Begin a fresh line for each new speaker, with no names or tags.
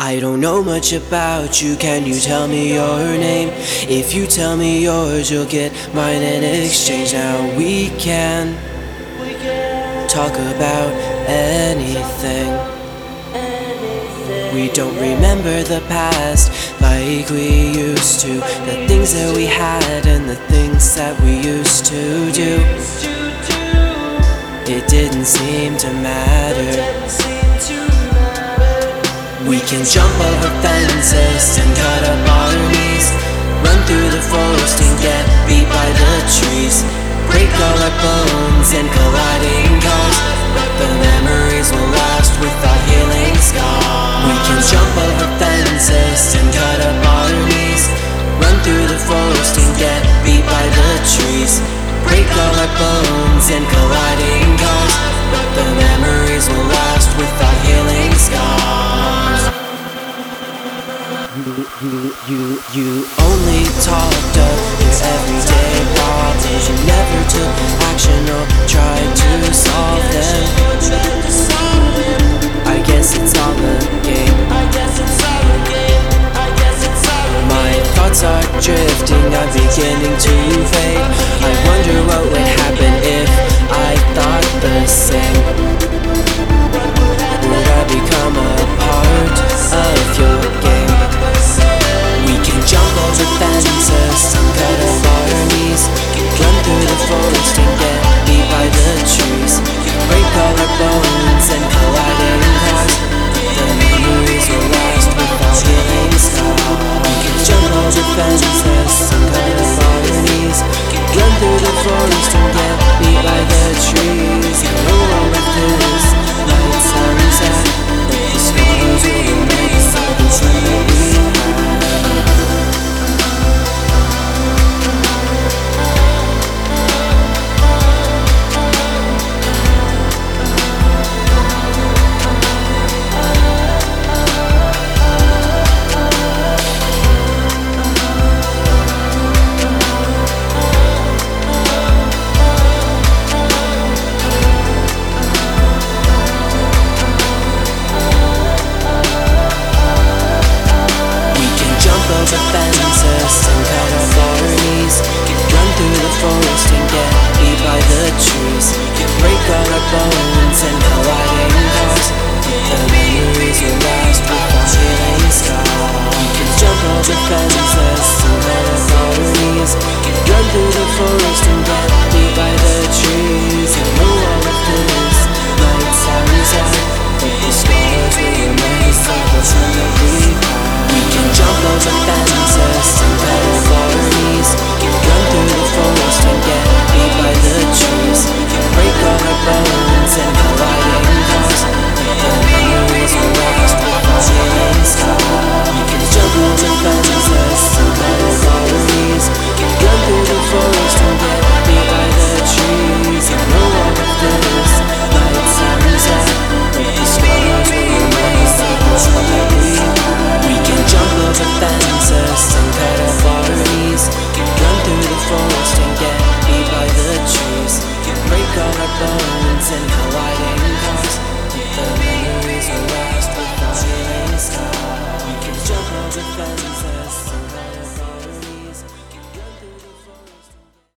I don't know much about you, can you tell me your name? If you tell me yours, you'll get mine in exchange. Now we can talk about anything. We don't remember the past like we used to. The things that we had and the things that we used to do. It didn't seem to matter. We can jump over fences and cut up our knees. Run through the forest and get beat by the trees. Break all our bones in colliding cars. But the memories will last with our healing scars. We can jump over fences and cut up our knees. Run through the forest and get beat by the trees. Break all our bones and colliding You, you, you only talked up your everyday problems. You never took action or tried to solve them. I guess it's all a game. My thoughts are drifting. I'm beginning to fade. I wonder what would happen if I thought the same. Some kind of harmonies Gun through the floor.